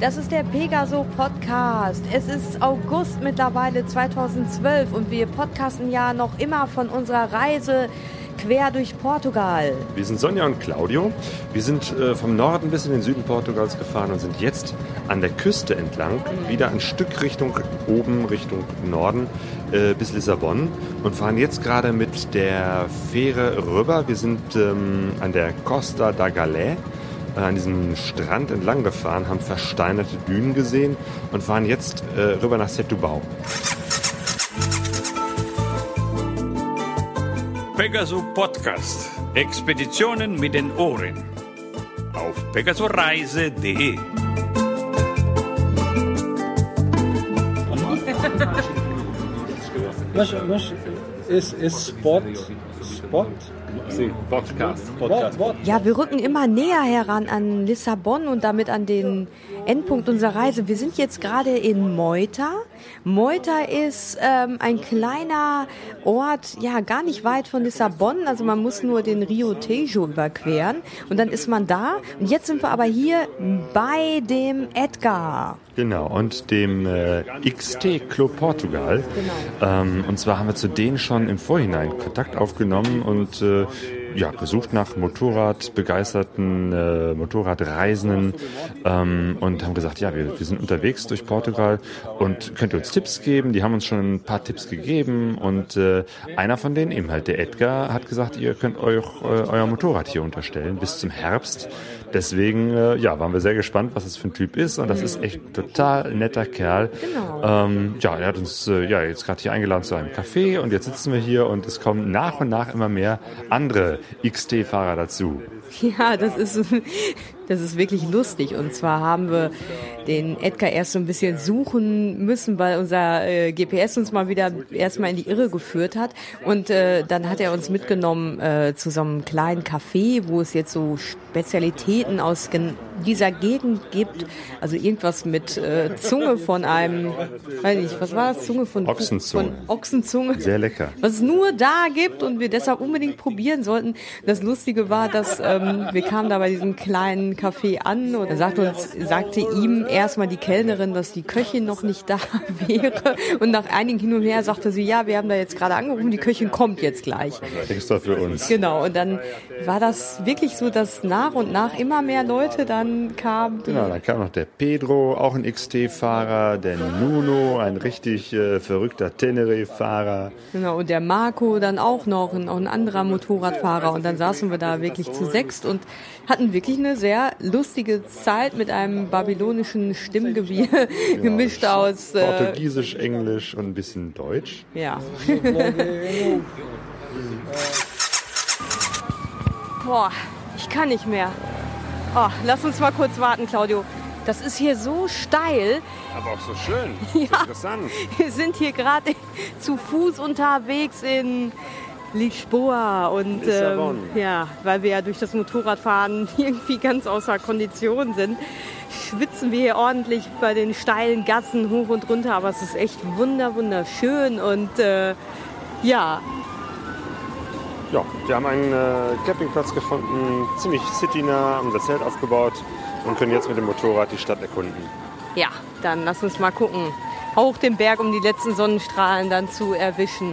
Das ist der Pegaso Podcast. Es ist August mittlerweile 2012 und wir podcasten ja noch immer von unserer Reise quer durch Portugal. Wir sind Sonja und Claudio. Wir sind äh, vom Norden bis in den Süden Portugals gefahren und sind jetzt an der Küste entlang, wieder ein Stück Richtung oben, Richtung Norden äh, bis Lissabon und fahren jetzt gerade mit der Fähre rüber. Wir sind ähm, an der Costa da Galé an diesem Strand entlang gefahren, haben versteinerte Dünen gesehen und fahren jetzt äh, rüber nach Setúbal. Pegaso Podcast. Expeditionen mit den Ohren. Auf pegasoreise.de. Mas, mas esse, esse spot, Podcast. What? Ja, wir rücken immer näher heran an Lissabon und damit an den Endpunkt unserer Reise. Wir sind jetzt gerade in Moita. Moita ist ähm, ein kleiner Ort, ja, gar nicht weit von Lissabon. Also man muss nur den Rio Tejo überqueren und dann ist man da. Und jetzt sind wir aber hier bei dem Edgar. Genau, und dem äh, XT Club Portugal. Ähm, und zwar haben wir zu denen schon im Vorhinein Kontakt aufgenommen und äh, ja, gesucht nach Motorradbegeisterten, äh, Motorradreisenden ähm, und haben gesagt, ja, wir, wir sind unterwegs durch Portugal und könnt ihr uns Tipps geben? Die haben uns schon ein paar Tipps gegeben und äh, einer von denen, eben halt der Edgar, hat gesagt, ihr könnt euch, äh, euer Motorrad hier unterstellen bis zum Herbst. Deswegen, äh, ja, waren wir sehr gespannt, was es für ein Typ ist und das ist echt ein total netter Kerl. Genau. Ähm, ja, er hat uns äh, ja jetzt gerade hier eingeladen zu einem Café und jetzt sitzen wir hier und es kommen nach und nach immer mehr andere XT-Fahrer dazu. Ja, das ist, das ist wirklich lustig. Und zwar haben wir den Edgar erst so ein bisschen suchen müssen, weil unser äh, GPS uns mal wieder erstmal in die Irre geführt hat. Und äh, dann hat er uns mitgenommen äh, zu so einem kleinen Café, wo es jetzt so Spezialitäten aus dieser Gegend gibt. Also irgendwas mit äh, Zunge von einem, weiß nicht, was war das? Zunge von Ochsenzunge. Von Ochsenzunge. Sehr lecker. Was es nur da gibt und wir deshalb unbedingt probieren sollten. Das Lustige war, dass ähm, wir kamen da bei diesem kleinen Café an und da sagte uns, sagte ihm erstmal die Kellnerin, dass die Köchin noch nicht da wäre. Und nach einigen hin und her sagte sie, ja, wir haben da jetzt gerade angerufen, die Köchin kommt jetzt gleich. Extra für uns. Genau, und dann war das wirklich so, dass nach und nach immer mehr Leute dann kamen. Genau, dann kam noch der Pedro, auch ein XT-Fahrer, der Nuno, ein richtig äh, verrückter Tenere-Fahrer. Genau, und der Marco dann auch noch, ein, auch ein anderer Motorradfahrer. Und dann saßen wir da wirklich zu sechst und hatten wirklich eine sehr lustige Zeit mit einem babylonischen Stimmgewirr gemischt aus. Äh, Portugiesisch, Englisch und ein bisschen Deutsch. ja. Boah, ich kann nicht mehr. Oh, lass uns mal kurz warten, Claudio. Das ist hier so steil. Aber auch so schön. Ja. Interessant. Wir sind hier gerade zu Fuß unterwegs in Lisboa und ähm, ja, weil wir ja durch das Motorradfahren irgendwie ganz außer Kondition sind, schwitzen wir hier ordentlich bei den steilen Gassen hoch und runter, aber es ist echt wunder wunderschön und äh, ja, Ja, wir haben einen äh, Campingplatz gefunden, ziemlich citynah, haben das Zelt aufgebaut und können jetzt mit dem Motorrad die Stadt erkunden. ja, dann lass uns mal gucken. Hoch den Berg, um die letzten Sonnenstrahlen dann zu erwischen.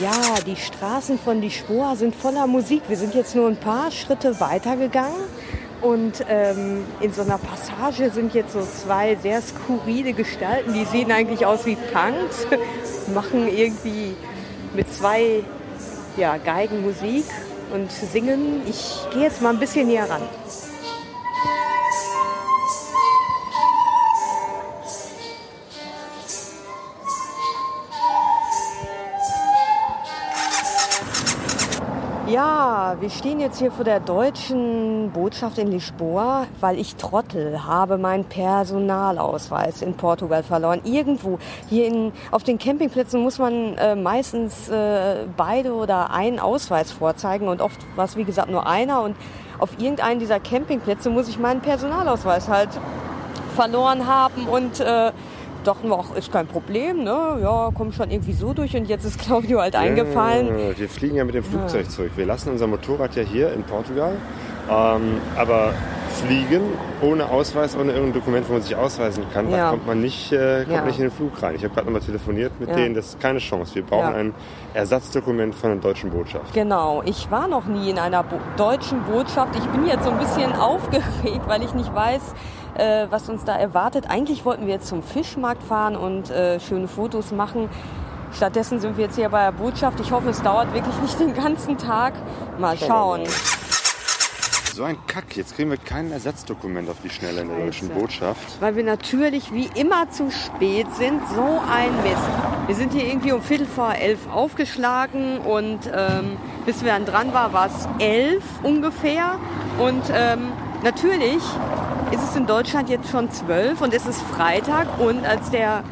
Ja, die Straßen von Lisboa sind voller Musik. Wir sind jetzt nur ein paar Schritte weitergegangen und ähm, in so einer Passage sind jetzt so zwei sehr skurrile Gestalten. Die sehen eigentlich aus wie Punks, machen irgendwie mit zwei ja, Geigen Musik und singen. Ich gehe jetzt mal ein bisschen näher ran. Ja, wir stehen jetzt hier vor der deutschen Botschaft in Lisboa, weil ich Trottel habe meinen Personalausweis in Portugal verloren. Irgendwo hier in, auf den Campingplätzen muss man äh, meistens äh, beide oder einen Ausweis vorzeigen und oft war es wie gesagt nur einer und auf irgendeinen dieser Campingplätze muss ich meinen Personalausweis halt verloren haben und äh, dachten wir, ach, ist kein Problem, ne? Ja, komm schon irgendwie so durch und jetzt ist Claudio halt eingefallen. Ja, wir fliegen ja mit dem Flugzeug zurück. Wir lassen unser Motorrad ja hier in Portugal Ähm, aber fliegen ohne Ausweis, ohne irgendein Dokument, wo man sich ausweisen kann, da Ja. kommt man nicht, äh, kommt Ja. nicht in den Flug rein. Ich habe gerade nochmal telefoniert mit Ja. denen, das ist keine Chance. Wir brauchen Ja. ein Ersatzdokument von der deutschen Botschaft. Genau, ich war noch nie in einer Bo deutschen Botschaft. Ich bin jetzt so ein bisschen aufgeregt, weil ich nicht weiß, äh, was uns da erwartet. Eigentlich wollten wir jetzt zum Fischmarkt fahren und äh, schöne Fotos machen. Stattdessen sind wir jetzt hier bei der Botschaft. Ich hoffe, es dauert wirklich nicht den ganzen Tag. Mal schauen. So ein Kack, jetzt kriegen wir kein Ersatzdokument auf die Schnelle in der deutschen. Botschaft. Weil wir natürlich wie immer zu spät sind. So ein Mist. Wir sind hier irgendwie um Viertel vor elf aufgeschlagen und ähm, bis wir dann dran waren, war es elf ungefähr. Und ähm, natürlich ist es in Deutschland jetzt schon zwölf und es ist Freitag. Und als der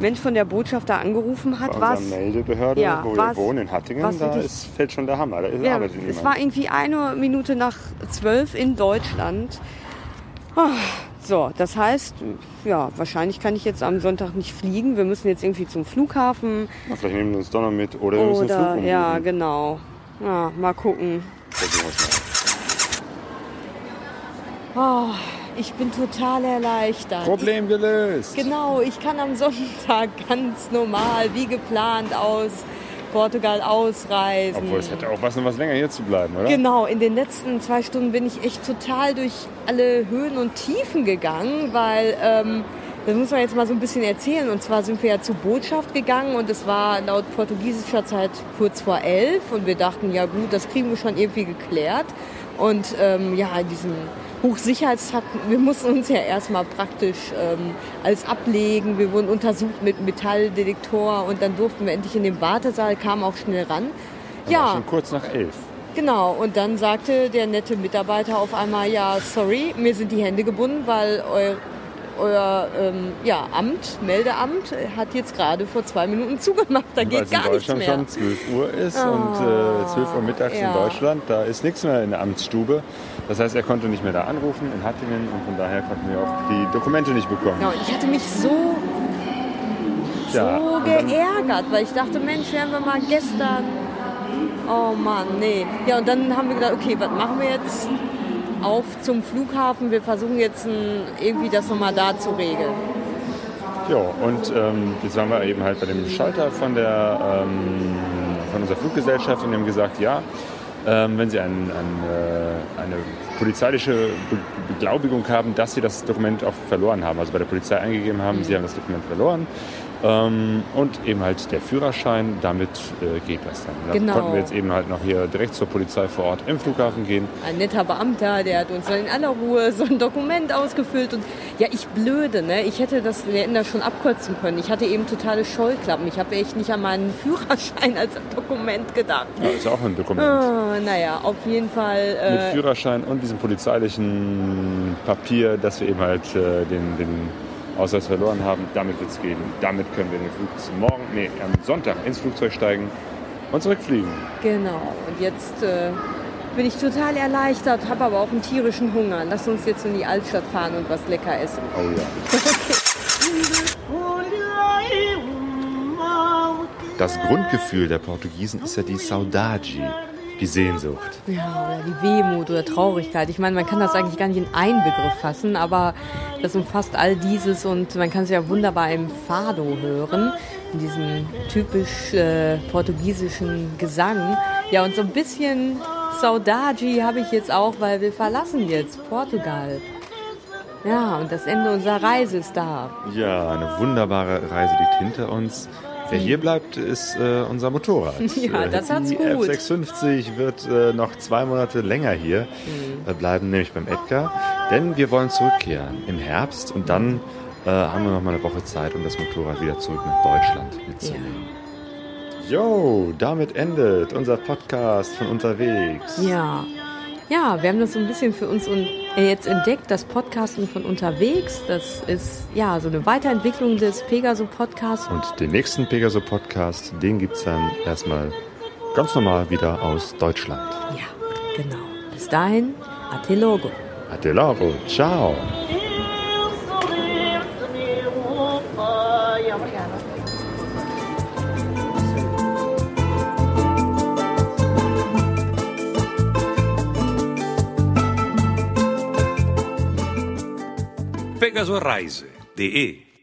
Mensch von der Botschaft da angerufen hat, war unserer Meldebehörde, Ja, wo wir wohnen, in Hattingen, da ist, fällt schon der Hammer. Da ist, ja, arbeitet niemand. es war irgendwie eine Minute nach zwölf in Deutschland. Ah, So, das heißt, ja, wahrscheinlich kann ich jetzt am Sonntag nicht fliegen. Wir müssen jetzt irgendwie zum Flughafen. Vielleicht nehmen wir uns doch noch mit oder wir müssen Flug ja, genau. Ja, mal gucken. Oh, ich bin total erleichtert. Problem gelöst. Genau, ich kann am Sonntag ganz normal, wie geplant, aus Portugal ausreisen. Obwohl es hätte auch was noch was länger hier zu bleiben, oder? Genau, in den letzten zwei Stunden bin ich echt total durch alle Höhen und Tiefen gegangen, weil, ähm, das muss man jetzt mal so ein bisschen erzählen. Und zwar sind wir ja zur Botschaft gegangen und es war laut portugiesischer Zeit kurz vor elf und wir dachten, ja gut, das kriegen wir schon irgendwie geklärt. Und ähm, ja, in diesem Hochsicherheitstakt, wir mussten uns ja erstmal praktisch ähm, alles ablegen. Wir wurden untersucht mit Metalldetektor und dann durften wir endlich in den Wartesaal, kamen auch schnell ran. War Ja, Schon kurz nach elf. Genau, und dann sagte der nette Mitarbeiter auf einmal, ja, sorry, mir sind die Hände gebunden, weil euer ähm, ja, Amt, Meldeamt, hat jetzt gerade vor zwei Minuten zugemacht. Da Weil geht es in gar nichts Deutschland mehr. Ah, schon 12 Uhr ist und äh, 12 Uhr mittags ja. in Deutschland, da ist nichts mehr in der Amtsstube. Das heißt, er konnte nicht mehr da anrufen in Hattingen und von daher konnten wir auch die Dokumente nicht bekommen. Und ich hatte mich so, Ja, so geärgert, weil ich dachte, Mensch, wären wir mal gestern. Oh Mann, nee. Ja, und dann haben wir gedacht, okay, was machen wir jetzt? Auf zum Flughafen. Wir versuchen jetzt irgendwie das nochmal da zu regeln. Ja, und ähm, jetzt waren wir eben halt bei dem Schalter von, der, ähm, von unserer Fluggesellschaft und haben gesagt, ja, ähm, wenn Sie ein, ein, äh, eine polizeiliche Be Beglaubigung haben, dass Sie das Dokument auch verloren haben, also bei der Polizei eingegeben haben, Sie haben das Dokument verloren. Ähm, und eben halt der Führerschein, damit äh, geht das dann. Da Genau. konnten wir jetzt eben halt noch hier direkt zur Polizei vor Ort im Flughafen gehen. ein netter Beamter, der hat uns dann in aller Ruhe so ein Dokument ausgefüllt. Und ja, ich blöde, ne? Ich hätte das, wir hätten das schon abkürzen können. Ich hatte eben totale Scheuklappen. Ich habe echt nicht an meinen Führerschein als Dokument gedacht. Ja, ist auch ein Dokument. Oh, naja, auf jeden Fall. mit Äh, Führerschein und diesem polizeilichen Papier, dass wir eben halt äh, den, den Ausweis verloren haben. Damit wird es gehen. Damit können wir den Flug morgen, nee, am Sonntag ins Flugzeug steigen und zurückfliegen. genau. Und jetzt äh, bin ich total erleichtert, habe aber auch einen tierischen Hunger. Lass uns jetzt in die Altstadt fahren und was lecker essen. Oh ja. Das Grundgefühl der Portugiesen ist ja die Saudade, die Sehnsucht. Ja, oder die Wehmut oder Traurigkeit. Ich meine, man kann das eigentlich gar nicht in einen Begriff fassen, aber das umfasst all dieses und man kann es ja wunderbar im Fado hören, in diesem typisch äh, portugiesischen Gesang. Ja, und so ein bisschen Saudade habe ich jetzt auch, weil wir verlassen jetzt Portugal. Ja, und das Ende unserer Reise ist da. Ja, eine wunderbare Reise liegt hinter uns. Wer hier bleibt, ist äh, unser Motorrad. Ja, das hat's Die gut. F650 wird äh, noch zwei Monate länger hier. Mhm. Wir bleiben nämlich beim Edgar, denn wir wollen zurückkehren im Herbst und dann äh, haben wir noch mal eine Woche Zeit, um das Motorrad wieder zurück nach Deutschland mitzunehmen. Jo, damit endet unser Podcast von unterwegs. Ja. Ja, wir haben das so ein bisschen für uns un äh, jetzt entdeckt, das Podcasten von unterwegs. Das ist ja so eine Weiterentwicklung des Pegaso Podcasts. Und den nächsten Pegaso Podcast, den gibt's dann erstmal ganz normal wieder aus Deutschland. Ja, genau. Bis dahin, Ate Logo. Até logo, ciao. pegasoreise.de